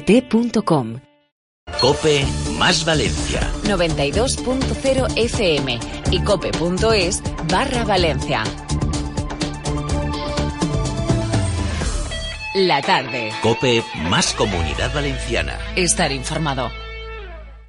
gt.com. Cope más Valencia. 92.0 FM y cope.es barra Valencia. La tarde. Cope más Comunidad Valenciana. Estar informado.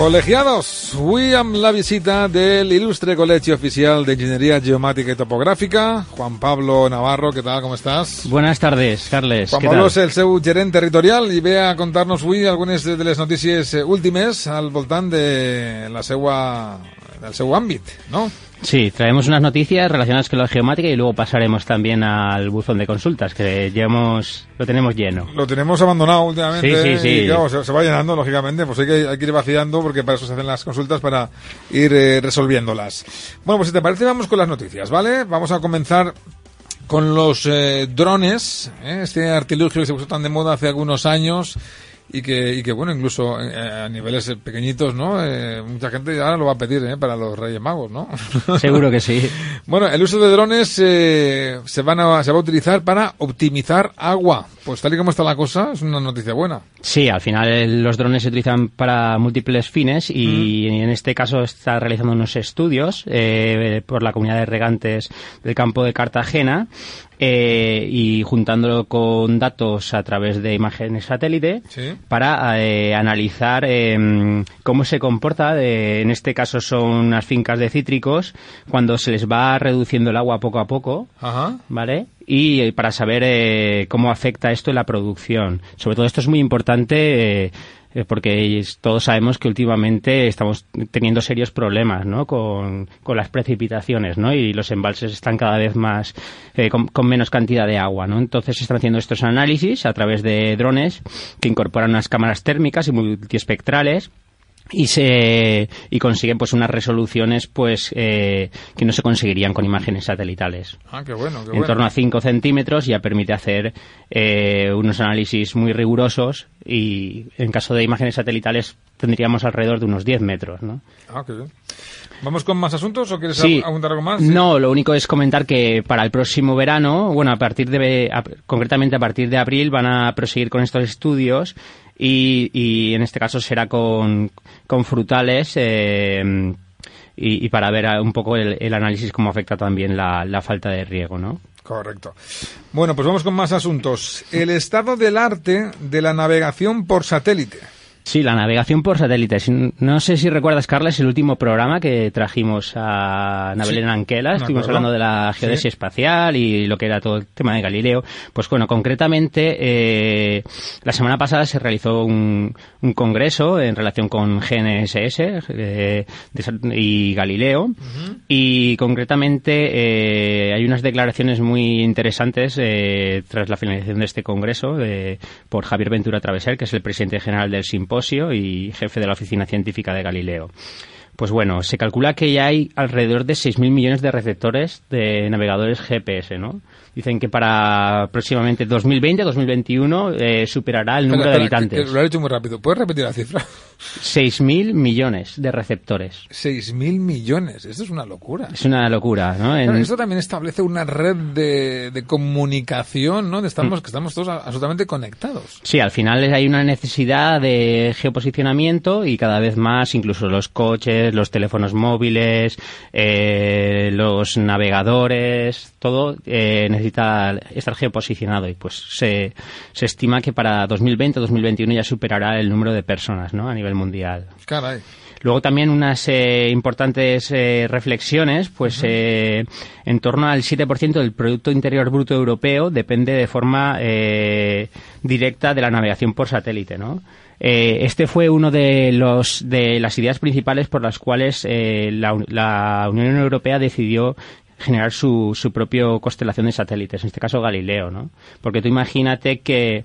Colegiados, amb la visita del ilustre Colegio Oficial de Ingeniería Geomática y Topográfica, Juan Pablo Navarro, ¿qué tal? ¿Cómo estás? Buenas tardes, Carles. Juan Què Pablo tal? és el seu gerent territorial i ve a contar-nos avui algunes de les notícies eh, últimes al voltant de la seua, del seu àmbit, no? Sí, traemos unas noticias relacionadas con la geomática y luego pasaremos también al buzón de consultas, que llevamos, lo tenemos lleno. Lo tenemos abandonado últimamente Sí, sí, sí. y claro, se, se va llenando, lógicamente, pues hay que, hay que ir vaciando porque para eso se hacen las consultas, para ir eh, resolviéndolas. Bueno, pues si te parece, vamos con las noticias, ¿vale? Vamos a comenzar con los eh, drones, ¿eh? este artilugio que se puso tan de moda hace algunos años y que, y que bueno, incluso eh, a niveles pequeñitos, ¿no? Eh, mucha gente ahora lo va a pedir, ¿eh? Para los Reyes Magos, ¿no? Seguro que sí. Bueno, el uso de drones eh, se, van a, se va a utilizar para optimizar agua. Pues tal y como está la cosa, es una noticia buena. Sí, al final eh, los drones se utilizan para múltiples fines y en este caso está realizando unos estudios eh, por la comunidad de regantes del campo de Cartagena eh, y juntándolo con datos a través de imágenes satélite Sí. para eh, analizar eh, cómo se comporta, eh, en este caso son unas fincas de cítricos, cuando se les va reduciendo el agua poco a poco, Ajá. ¿vale? Y eh, para saber eh, cómo afecta esto en la producción. Sobre todo esto es muy importante eh, porque todos sabemos que últimamente estamos teniendo serios problemas, ¿no? Con, con las precipitaciones, ¿no? Y los embalses están cada vez más eh, con, con menos cantidad de agua, ¿no? Entonces se están haciendo estos análisis a través de drones que incorporan unas cámaras térmicas y multiespectrales y se y consiguen pues unas resoluciones pues eh, que no se conseguirían con imágenes satelitales Ah, qué bueno, qué en bueno. torno a 5 centímetros ya permite hacer eh, unos análisis muy rigurosos y en caso de imágenes satelitales tendríamos alrededor de unos 10 metros ¿no? Ah, qué bien. ¿Vamos con más asuntos o quieres Sí. algo más? Sí. No, lo único es comentar que para el próximo verano, bueno, a partir de, a- concretamente a partir de abril, van a proseguir con estos estudios y, y en este caso será con, con frutales eh, y, y para ver un poco el, el análisis cómo afecta también la, la falta de riego, ¿no? Correcto. Bueno, pues vamos con más asuntos. El estado del arte de la navegación por satélite. Sí, la navegación por satélites. No sé si recuerdas, Carles, el último programa que trajimos a Ana Sí, Anquela. Estuvimos hablando de la geodesia Sí. espacial y lo que era todo el tema de Galileo. Pues bueno, concretamente, eh, la semana pasada se realizó un, un congreso en relación con GNSS eh, y Galileo. Y concretamente eh, hay unas declaraciones muy interesantes eh, tras la finalización de este congreso por Javier Ventura Traveser, que es el presidente general del simposio Y jefe de la Oficina Científica de Galileo. Pues bueno, se calcula que ya hay alrededor de 6.000 millones de receptores de navegadores GPS, ¿no? Dicen que para próximamente 2020-2021 eh, superará el número Espera, de espera, que- habitantes. que lo he hecho muy rápido. ¿Puedes repetir la cifra? 6.000 millones de receptores. 6.000 millones. Esto es una locura. Es una locura, ¿no? En- Claro, esto también establece una red de, de comunicación, ¿no? De estamos, que estamos todos absolutamente conectados. Sí, al final hay una necesidad de geoposicionamiento y cada vez más, incluso los coches, los teléfonos móviles, eh, los navegadores, todo eh, necesita estar geoposicionado y pues se, se estima que para 2020-2021 ya superará el número de personas, ¿no? A nivel mundial. Caray. Luego también unas eh, importantes eh, reflexiones, pues eh, en torno al 7% del Producto Interior Bruto Europeo depende de forma eh, directa de la navegación por satélite, ¿no? Eh, este fue uno de los de las ideas principales por las cuales la, la Unión Europea decidió generar su, su propio constelación de satélites, en este caso Galileo, ¿no? Porque tú imagínate que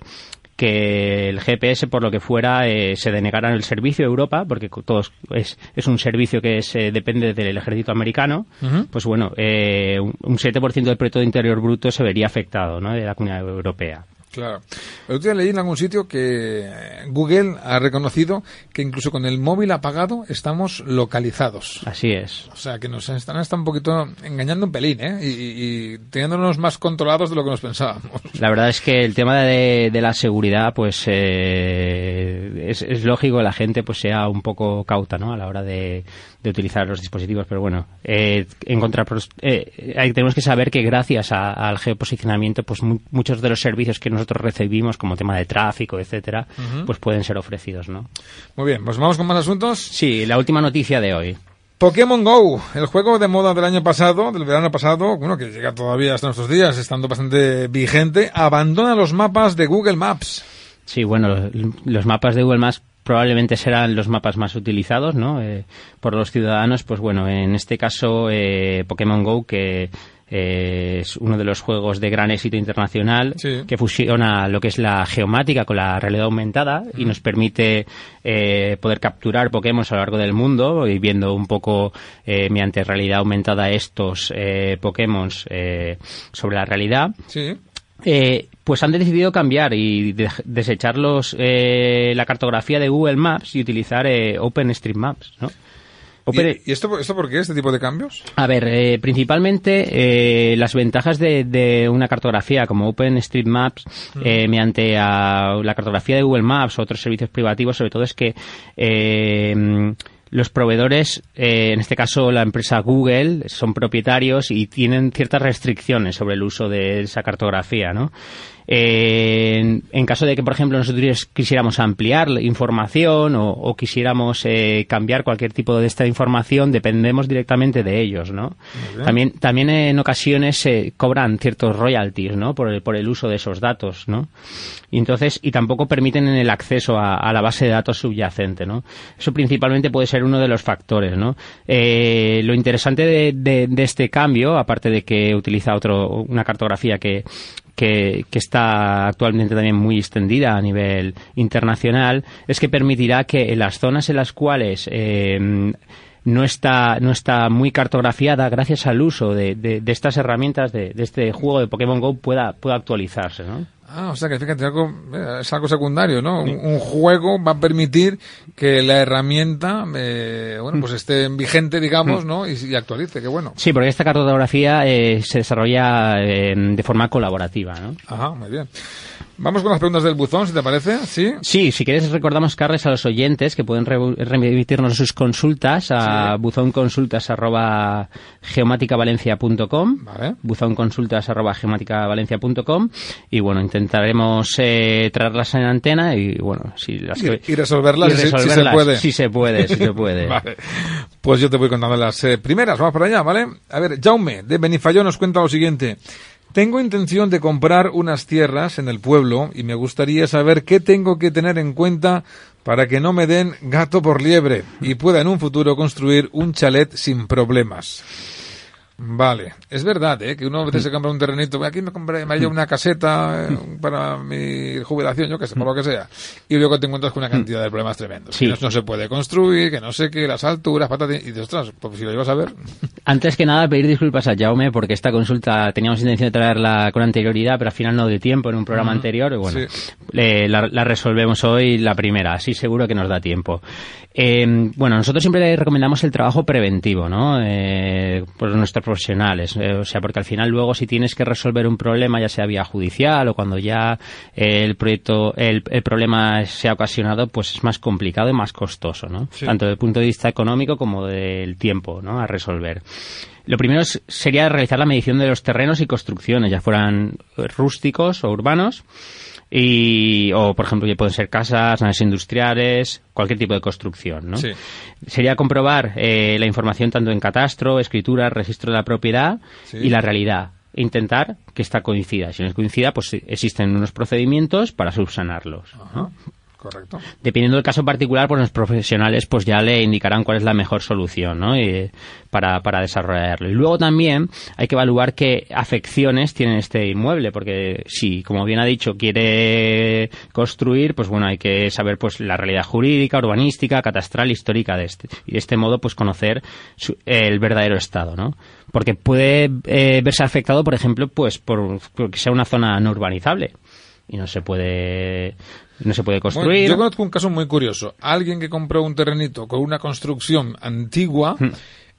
que el GPS, por lo que fuera, eh, se denegara el servicio a Europa, porque todos es, es un servicio que se depende del ejército americano, pues bueno, eh, un un 7% del Producto Interior Bruto se vería afectado ¿no? de la Comunidad Europea. Claro. El otro día leí en algún sitio que Google ha reconocido que incluso con el móvil apagado estamos localizados. Así es. O sea, que nos están hasta un poquito engañando un pelín, ¿eh? Y, y- y teniéndonos más controlados de lo que nos pensábamos. La verdad es que el tema de, de la seguridad, pues eh, es, es lógico que la gente pues sea un poco cauta, ¿no? A la hora de, de utilizar los dispositivos, pero bueno, eh, en contrapros- eh, tenemos que saber que gracias a- al geoposicionamiento, pues mu- muchos de los servicios que nosotros recibimos, como tema de tráfico, etcétera, pues pueden ser ofrecidos, ¿no? Muy bien, pues vamos con más asuntos. Sí, la última noticia de hoy. Pokémon Go, el juego de moda del año pasado, del verano pasado, bueno, que llega todavía hasta nuestros días, estando bastante vigente, abandona los mapas de Google Maps. Sí, bueno, los, los mapas de Google Maps probablemente serán los mapas más utilizados, ¿no? Eh, por los ciudadanos, pues bueno, en este caso eh, Pokémon Go, que eh, es uno de los juegos de gran éxito internacional, Sí. que fusiona lo que es la geomática con la realidad aumentada y nos permite eh, poder capturar Pokémon a lo largo del mundo y viendo un poco eh, mediante realidad aumentada estos eh, Pokémon eh, sobre la realidad. Sí. Eh, pues han decidido cambiar y de- desechar los, eh, la cartografía de Google Maps y utilizar eh, OpenStreetMaps, ¿no? Open- ¿Y, esto, esto por qué, este tipo de cambios? a ver, eh, principalmente eh, las ventajas de, de una cartografía como OpenStreetMaps eh, mediante a la cartografía de Google Maps o otros servicios privativos, sobre todo es que eh, los proveedores, eh, en este caso la empresa Google, son propietarios y tienen ciertas restricciones sobre el uso de esa cartografía, ¿no? Eh, en, caso de que, por ejemplo, nosotros quisiéramos ampliar la información o, o quisiéramos eh, cambiar cualquier tipo de esta información, dependemos directamente de ellos, ¿no? También, también en ocasiones se cobran ciertos royalties, ¿no? Por el, por el uso de esos datos, ¿no? Y entonces, y tampoco permiten el acceso a, a la base de datos subyacente, ¿no? Eso principalmente puede ser uno de los factores, ¿no? Eh, lo interesante de, de- de este cambio, aparte de que utiliza otro, una cartografía que, que, que está actualmente también muy extendida a nivel internacional, es que permitirá que en las zonas en las cuales eh, no está, no está muy cartografiada, gracias al uso de, de- estas herramientas, de, de este juego de Pokémon Go, pueda, pueda actualizarse, ¿no? Ah, o sea que fíjate, algo, eh, es algo secundario, ¿no? Un, un juego va a permitir que la herramienta, eh, bueno, pues esté vigente, digamos, ¿no? Y, y actualice, qué bueno. Sí, porque esta cartografía eh, se desarrolla eh, de forma colaborativa, ¿no? Ajá, muy bien. Vamos con las preguntas del buzón, si te parece, ¿sí? Sí, si quieres recordamos, Carles, a los oyentes que pueden re- remitirnos sus consultas a buzonconsultas@geomaticavalencia.com, Vale. buzonconsultas@geomaticavalencia.com y bueno, intentaremos eh, traerlas en antena y bueno, si las Y, y resolverlas, y si- si, se puede. Si se puede, si se puede. Vale. Pues yo te voy contando las eh, primeras, vamos para allá, ¿vale? A ver, Jaume, de Benifayó, nos cuenta lo siguiente. Tengo intención de comprar unas tierras en el pueblo y me gustaría saber qué tengo que tener en cuenta para que no me den gato por liebre y pueda en un futuro construir un chalet sin problemas. Vale, es verdad, ¿eh? que uno a veces se compra un terrenito, aquí me compré, me hallo una caseta eh, para mi jubilación, yo qué sé, por lo que sea, y luego te encuentras con una cantidad de problemas tremendos. Sí. Que no, no se puede construir, que no sé qué, las alturas, patatín, y dices, ostras, pues si lo ibas a ver, Antes que nada, pedir disculpas a Jaume porque esta consulta teníamos intención de traerla con anterioridad, pero al final no de tiempo en un programa anterior. Y bueno, Sí. la, la resolvemos hoy la primera, así seguro que nos da tiempo. Eh, bueno, nosotros siempre le recomendamos el trabajo preventivo, ¿no? Eh, por nuestros profesionales. Eh, o sea, porque al final luego si tienes que resolver un problema, ya sea vía judicial o cuando ya eh, el proyecto, el, el problema se ha ocasionado, pues es más complicado y más costoso, ¿no? Sí. Tanto desde el punto de vista económico como del tiempo, ¿no? A resolver. Lo primero sería realizar la medición de los terrenos y construcciones, ya fueran rústicos o urbanos, y, o por ejemplo, pueden ser casas, naves industriales, cualquier tipo de construcción, ¿no? Sí. Sería comprobar eh, la información tanto en catastro, escritura, registro de la propiedad Sí. y la realidad. Intentar que esta coincida. Si no coincida, pues existen unos procedimientos para subsanarlos. ¿no? Correcto. Dependiendo del caso particular, pues los profesionales pues ya le indicarán cuál es la mejor solución ¿no? Y, para, para desarrollarlo. Y luego también hay que evaluar qué afecciones tiene este inmueble, porque si, como bien ha dicho, quiere construir, pues bueno, hay que saber pues la realidad jurídica, urbanística, catastral, histórica de este. Y de este modo, pues conocer su- el verdadero estado, ¿no? Porque puede eh, verse afectado, por ejemplo, pues por, porque sea una zona no urbanizable y no se puede no se puede Bueno, construir. yo conozco un caso muy curioso. Alguien que compró un terrenito con una construcción antigua, Hmm.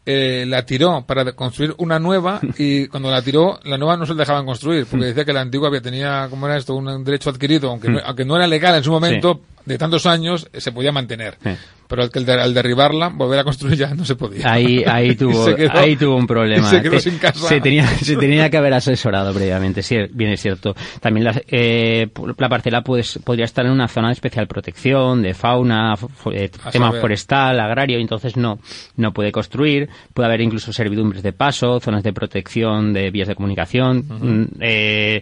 eh, la tiró para construir una nueva y cuando la tiró, la nueva no se la dejaban construir Hmm. porque decía que la antigua había tenía, ¿cómo era esto? Un derecho adquirido, aunque, no, aunque no era legal en su momento, de tantos años, eh, se podía mantener. Sí. Pero al, de- al derribarla, volver a construir ya no se podía. Ahí, ahí tuvo, quedó- ahí tuvo un problema. se quedó Te- sin casa. Se tenía, se tenía que haber asesorado previamente, sí, bien es cierto. También la, eh, la parcela pues, podría estar en una zona de especial protección, de fauna, eh, tema saber. forestal, agrario, entonces no, no puede construir. Puede haber incluso servidumbres de paso, zonas de protección de vías de comunicación. Mm, eh,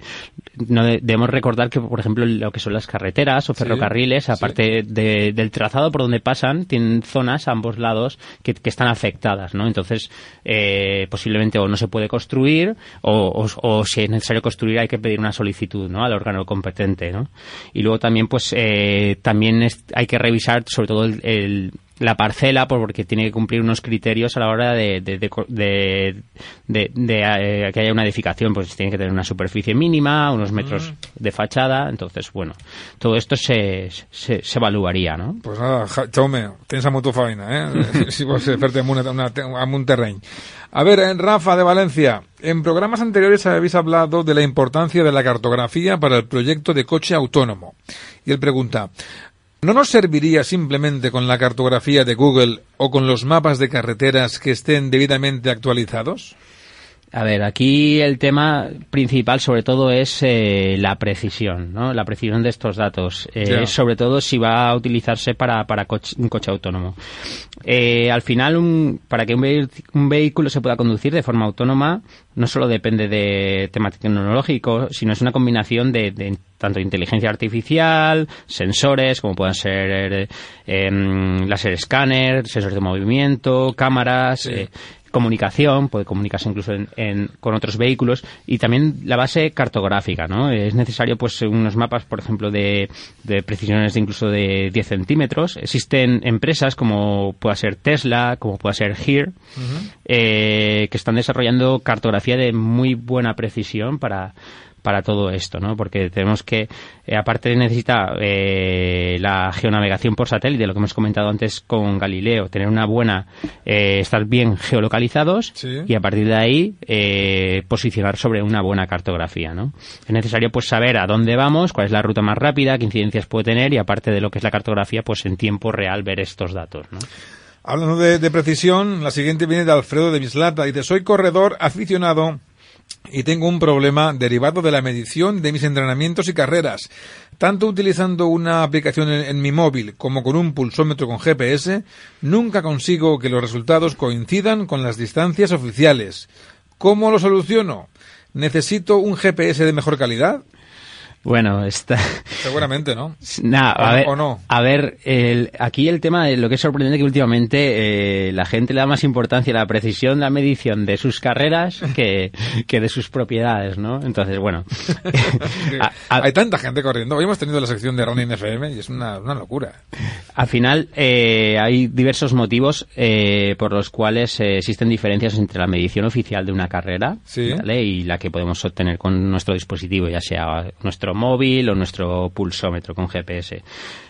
no de- debemos recordar que, por ejemplo, lo que son las carreteras o ferrocarriles, aparte de- del trazado por donde pasan, tienen zonas a ambos lados que, están afectadas, ¿no? Entonces, eh, posiblemente o no se puede construir o, o- o si es necesario construir hay que pedir una solicitud, ¿no? Al órgano competente, ¿no? Y luego también, pues, eh, también es- hay que revisar sobre todo el- el la parcela por- porque tiene que cumplir unos criterios a la hora de, de, de, de- de- de, eh, que haya una edificación pues tiene que tener una superficie mínima unos metros de fachada entonces bueno todo esto se, se, se evaluaría ¿no? Pues nada, ja- Jaume, tens tu feina, eh? si vols fer-te amb, una, una, amb un terreny. A ver, eh, Rafa de Valencia, en programas anteriores habéis hablado de la importancia de la cartografía para el proyecto de coche autónomo. Y él pregunta, ¿no nos serviría simplemente con la cartografía de Google o con los mapas de carreteras que estén debidamente actualizados? A ver, aquí el tema principal sobre todo es eh, la precisión, ¿no? La precisión de estos datos. Eh. Sobre todo si va a utilizarse para, para coche- un coche autónomo. Eh, al final, un- para que un, vehi- un vehículo se pueda conducir de forma autónoma, no solo depende de tema tecnológico, sino es una combinación de, de tanto inteligencia artificial, sensores, como puedan ser eh, em, láser escáner, sensores de movimiento, cámaras, eh, comunicación, puede comunicarse incluso en- en- con otros vehículos y también la base cartográfica, ¿no? Es necesario pues unos mapas, por ejemplo, de, de precisiones de incluso de 10 centímetros. Existen empresas como pueda ser Tesla, como pueda ser Here, eh, que están desarrollando cartografía de muy buena precisión para para todo esto, ¿no? Porque tenemos que, eh, aparte necesita eh, la geonavegación por satélite, lo que hemos comentado antes con Galileo, tener una buena, eh, estar bien geolocalizados Sí. y a partir de ahí eh, posicionar sobre una buena cartografía, ¿no? Es necesario pues saber a dónde vamos, cuál es la ruta más rápida, qué incidencias puede tener y aparte de lo que es la cartografía, pues en tiempo real ver estos datos, ¿no? Hablando de, de precisión, la siguiente viene de Alfredo de Bislata. Dice, soy corredor aficionado y tengo un problema derivado de la medición de mis entrenamientos y carreras. Tanto utilizando una aplicación en, mi móvil como con un pulsómetro con GPS, nunca consigo que los resultados coincidan con las distancias oficiales. ¿Cómo lo soluciono? ¿Necesito un GPS de mejor calidad? Bueno, está... Seguramente, ¿no? Nah, ¿O- a ver, o no? a ver el- aquí el tema de lo que es sorprendente que últimamente eh, la gente le da más importancia a la precisión de la medición de sus carreras que, que de sus propiedades, ¿no? Entonces, bueno. a- a- Hay tanta gente corriendo. Hoy hemos tenido la sección de Running FM y es una, una locura. Al final, eh, hay diversos motivos eh, por los cuales eh, existen diferencias entre la medición oficial de una carrera Sí. ¿vale? y la que podemos obtener con nuestro dispositivo, ya sea nuestro móvil o nuestro pulsómetro con GPS.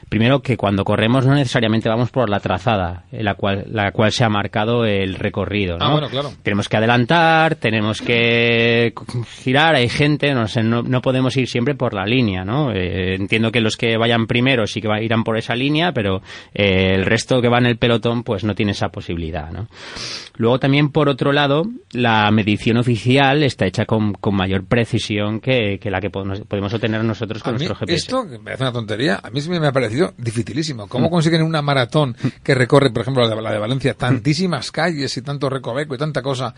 Primero, que cuando corremos no necesariamente vamos por la trazada, en la cual, la cual se ha marcado el recorrido. ¿no? Ah, bueno, claro. Tenemos que adelantar, tenemos que girar, hay gente, no sé, no, no podemos ir siempre por la línea, ¿no? Eh, entiendo que los que vayan primero sí que va- irán por esa línea, pero eh, el resto que va en el pelotón pues no tiene esa posibilidad, ¿no? Luego también, por otro lado, la medición oficial está hecha con, con mayor precisión que, que la que podemos, podemos obtener nosotros con nuestro GPS. esto, que me parece una tontería, a mí sí me ha parecido dificilísimo. ¿Cómo consiguen una maratón que recorre, por ejemplo, la de, la de Valencia, tantísimas calles y tanto recoveco y tanta cosa?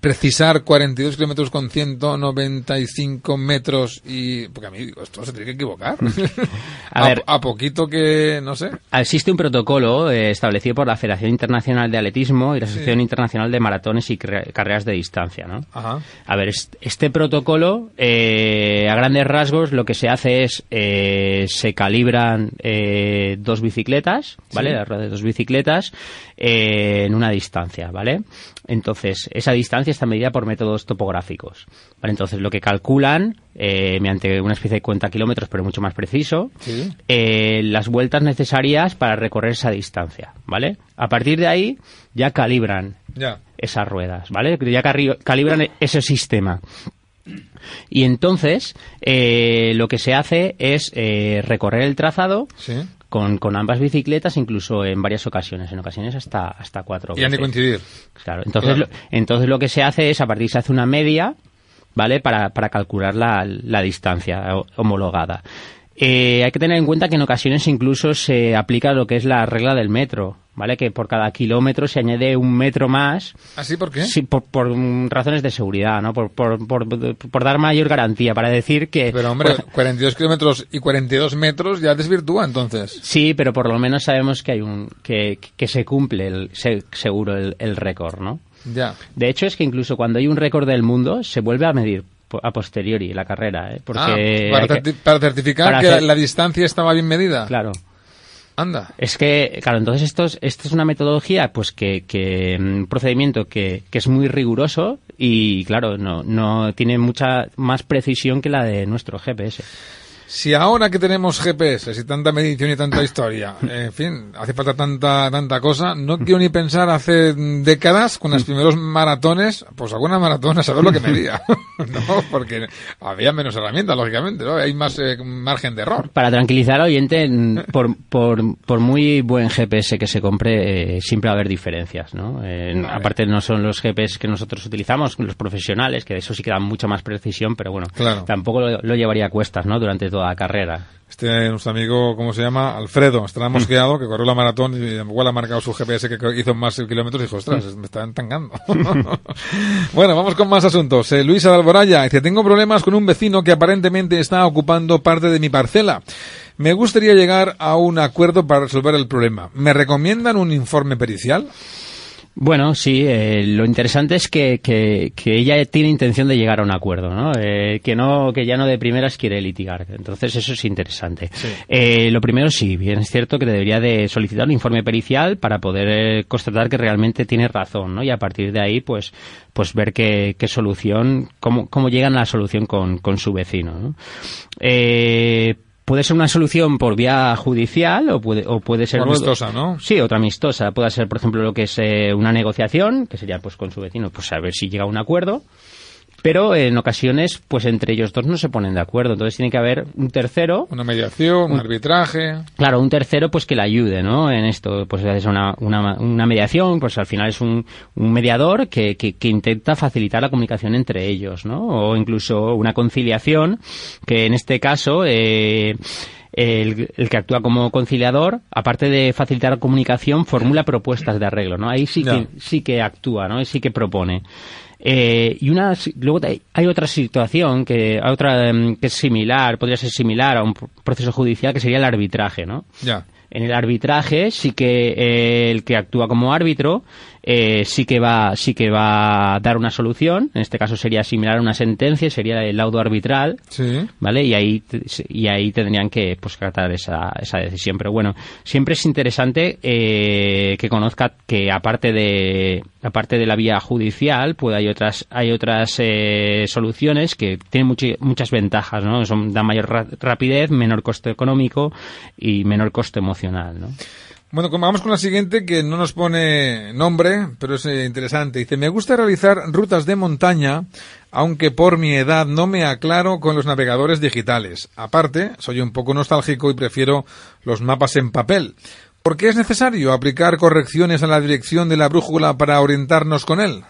Precisar 42 kilómetros con 195 metros y... Porque a mí digo, esto se tiene que equivocar. A ver. a poquito que, no sé. Existe un protocolo eh, establecido por la Federación Internacional de Atletismo y la Asociación Internacional de Maratones y Carre- Carreras de Distancia, ¿no? Ajá. A ver, est- este protocolo, eh, a grandes rasgos, lo que se hace es, eh, se calibran eh, dos bicicletas, ¿vale? Sí. La rueda de dos bicicletas eh, en una distancia, ¿vale? Entonces, esa distancia está medida por métodos topográficos, ¿vale? Entonces, lo que calculan, eh, mediante una especie de cuenta kilómetros, pero mucho más preciso, Sí. eh, las vueltas necesarias para recorrer esa distancia, ¿vale? A partir de ahí, ya calibran Ya. esas ruedas, ¿vale? Ya calibran ese sistema. Y entonces, eh, lo que se hace es eh, recorrer el trazado Sí. Con, con ambas bicicletas, incluso en varias ocasiones, en ocasiones hasta, hasta cuatro Y han de veces. coincidir. Claro, entonces, Claro. Lo, entonces lo que se hace es, a partir se hace una media, ¿vale? Para, para calcular la, la distancia ho- homologada. Eh, hay que tener en cuenta que en ocasiones incluso se aplica lo que es la regla del metro, ¿vale? Que por cada kilómetro se añade un metro más. ¿Así por qué? Sí, por, por, razones de seguridad, ¿no? Por, por, por, por dar mayor garantía, para decir que... Pero hombre, por- 42 kilómetros y 42 metros ya desvirtúa entonces. Sí, pero por lo menos sabemos que hay un que, que se cumple el, se- seguro el, el récord, ¿no? Ya. De hecho, es que incluso cuando hay un récord del mundo, se vuelve a medir a posteriori la carrera, ¿eh? Porque Ah, para, que- certificar para que hacer- la distancia estaba bien medida. Claro. Anda. Es que, claro, entonces esto es, esto es una metodología, pues que, que un procedimiento que, que es muy riguroso y, claro, no, no tiene mucha más precisión que la de nuestro GPS. Si ahora que tenemos GPS y tanta medición y tanta historia, en fin, hace falta tanta tanta cosa, no quiero ni pensar hace décadas con los primeros maratones, pues alguna maratón a saber lo que medía. no, porque había menos herramientas, lógicamente, ¿no? Hay más eh, margen de error. Para tranquilizar al oyente, por, por, por muy buen GPS que se compre, eh, siempre va a haber diferencias, ¿no? Eh, Vale. Aparte no son los GPS que nosotros utilizamos, los profesionales, que de eso sí que dan mucha más precisión, pero bueno, Claro. tampoco lo, lo llevaría a cuestas, ¿no? Durante toda la carrera. Este, nuestro amigo, ¿cómo se llama? Alfredo, estará mosqueado, que corrió la maratón y igual ha marcado su GPS que hizo más kilómetros y dijo, ostras, me están tangando. bueno, vamos con más asuntos. Eh, Luisa de Alboraya dice, tengo problemas con un vecino que aparentemente está ocupando parte de mi parcela. Me gustaría llegar a un acuerdo para resolver el problema. ¿Me recomiendan un informe pericial? Bueno, sí, eh, lo interesante es que, que, que ella tiene intención de llegar a un acuerdo, ¿no? Eh, que no, que ya no de primeras quiere litigar. Entonces eso es interesante. Eh, lo primero sí, bien es cierto que debería de solicitar un informe pericial para poder eh, constatar que realmente tiene razón, ¿no? Y a partir de ahí, pues, pues ver qué, qué solución, cómo, cómo llegan a la solución con, con su vecino, ¿no? Puede ser una solución por vía judicial o puede, o puede ser O amistosa, ¿no? Sí, otra amistosa. Puede ser, por ejemplo, lo que es eh, una negociación, que sería pues con su vecino, pues a ver si llega a un acuerdo. Pero en ocasiones, pues entre ellos dos no se ponen de acuerdo. Entonces tiene que haber un tercero, Una mediación, un arbitraje. claro, un tercero pues que le ayude, ¿no? En esto, pues es una, una, una mediación, pues al final es un, un mediador que, que, que intenta facilitar la comunicación entre ellos, ¿no? O incluso una conciliación, que en este caso, eh, el, el que actúa como conciliador, aparte de facilitar la comunicación, formula propuestas de arreglo, ¿no? Ahí sí que, sí que actúa, ¿no? Sí que propone. Eh, y una, luego hay- otra situación que, hay otra em, que es similar, podría ser similar a un pr- proceso judicial que sería el arbitraje, ¿no? Ya. En el arbitraje sí que eh, el que actúa como árbitro eh, sí que va sí que va a dar una solución. En este caso sería similar a una sentencia, sería el laudo arbitral. Sí. ¿Vale? Y ahí, y ahí tendrían que pues, tratar esa, esa decisión. Pero bueno, siempre es interesante eh, que conozca que aparte de aparte de la vía judicial, pues hay otras hay otras eh, soluciones que tienen muchas ventajas, ¿no? Son, dan mayor ra- rapidez, menor coste económico y menor coste emocional, ¿no? Bueno, vamos con la siguiente, que no nos pone nombre, pero es eh, interesante. Dice, me gusta realizar rutas de montaña, aunque por mi edad no me aclaro con los navegadores digitales. Aparte, soy un poco nostálgico y prefiero los mapas en papel. ¿Por qué es necesario aplicar correcciones a la dirección de la brújula para orientarnos con él?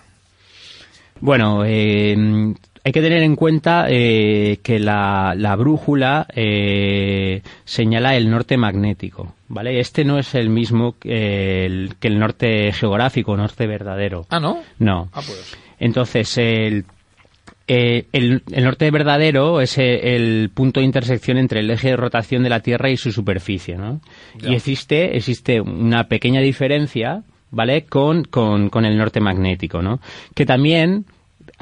Bueno, eh, hay que tener en cuenta eh, que la, la brújula eh, señala el norte magnético, ¿vale? Este no es el mismo que el, que el norte geográfico, norte verdadero. Ah, ¿no? No. Ah, pues. Entonces, el, eh, el, el norte verdadero es el, punto de intersección entre el eje de rotación de la Tierra y su superficie, ¿no? Ya. Y existe, existe una pequeña diferencia, ¿vale? Con, con, con el norte magnético, ¿no? Que también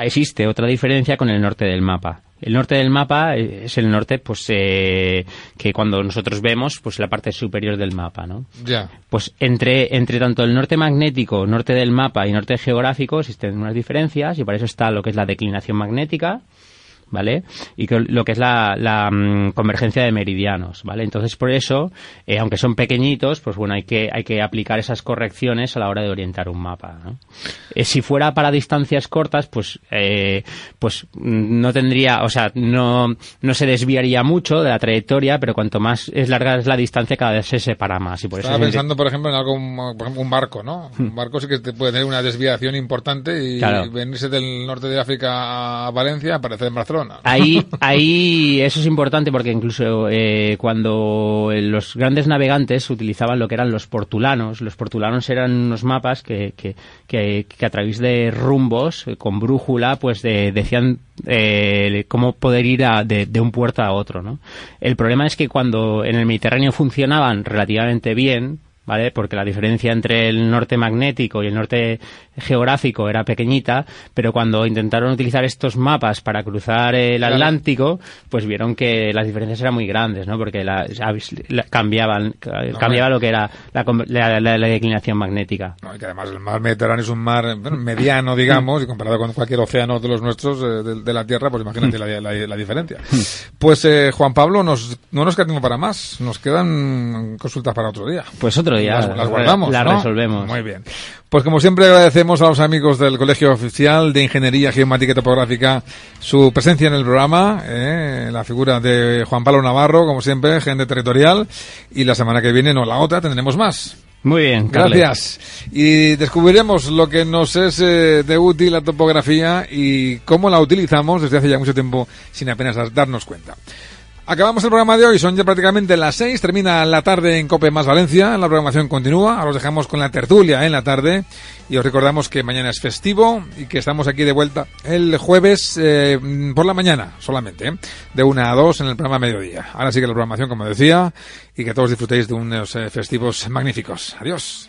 existe otra diferencia con el norte del mapa. El norte del mapa es el norte, pues, eh, que cuando nosotros vemos, pues, la parte superior del mapa, ¿no? Ya. Pues entre, entre tanto el norte magnético, norte del mapa y norte geográfico existen unas diferencias y para eso está lo que es la declinación magnética, ¿vale? Y que- lo que es la, la, mm, convergencia de meridianos, ¿vale? Entonces por eso, eh, aunque son pequeñitos, pues bueno, hay que, hay que aplicar esas correcciones a la hora de orientar un mapa, ¿no? Eh, si fuera para distancias cortas, pues, eh, pues mm, no tendría, o sea, no, no se desviaría mucho de la trayectoria, pero cuanto más es larga es la distancia, cada vez se separa más. Y por eso Estaba es- pensando, por ejemplo, en algo, por ejemplo, un barco, ¿no? Un barco sí que te puede tener una desviación importante y Claro. venirse del norte de África a Valencia aparecer en Barcelona. Ahí, ahí eso es importante porque incluso eh, cuando eh, los grandes navegantes utilizaban lo que eran los portulanos, los portulanos eran unos mapas que, que, que, a través de rumbos, eh, con brújula, pues de- decían cómo poder ir a- de, de un puerto a otro, ¿no? El problema es que cuando en el Mediterráneo funcionaban relativamente bien, ¿vale? Porque la diferencia entre el norte magnético y el norte geográfico era pequeñita, pero cuando intentaron utilizar estos mapas para cruzar el Claro. Atlántico, pues vieron que las diferencias eran muy grandes, ¿no? Porque la, la- cambiaban, cambiaba lo que era la, la- la- declinación magnética. No, y que además el mar Mediterráneo es un mar bueno, mediano, digamos, y comparado con cualquier océano de los nuestros eh, de, de la Tierra, pues imagínate la diferencia. Pues eh, Juan Pablo, nos, no nos queda tiempo para más, nos quedan consultas para otro día. Pues otro día las, las guardamos. las ¿no? resolvemos. Muy bien. Pues como siempre agradecemos a los amigos del Colegio Oficial de Ingeniería Geomática y Topográfica su presencia en el programa, eh, la figura de Juan Pablo Navarro, como siempre, gerente territorial, y la semana que viene, no la otra, tendremos más. Muy bien. Gracias. Y descubriremos lo que nos es eh, de útil la topografía y cómo la utilizamos desde hace ya mucho tiempo sin apenas dar- darnos cuenta. Acabamos el programa de hoy, son ya prácticamente las seis, termina la tarde en Cope más Valencia, la programación continúa, ahora os dejamos con la tertulia en la tarde y os recordamos que mañana es festivo y que estamos aquí de vuelta el jueves eh, por la mañana solamente, ¿eh? de una a dos en el programa mediodía. Ahora sigue la programación como decía y que todos disfrutéis de unos eh, festivos magníficos. Adiós.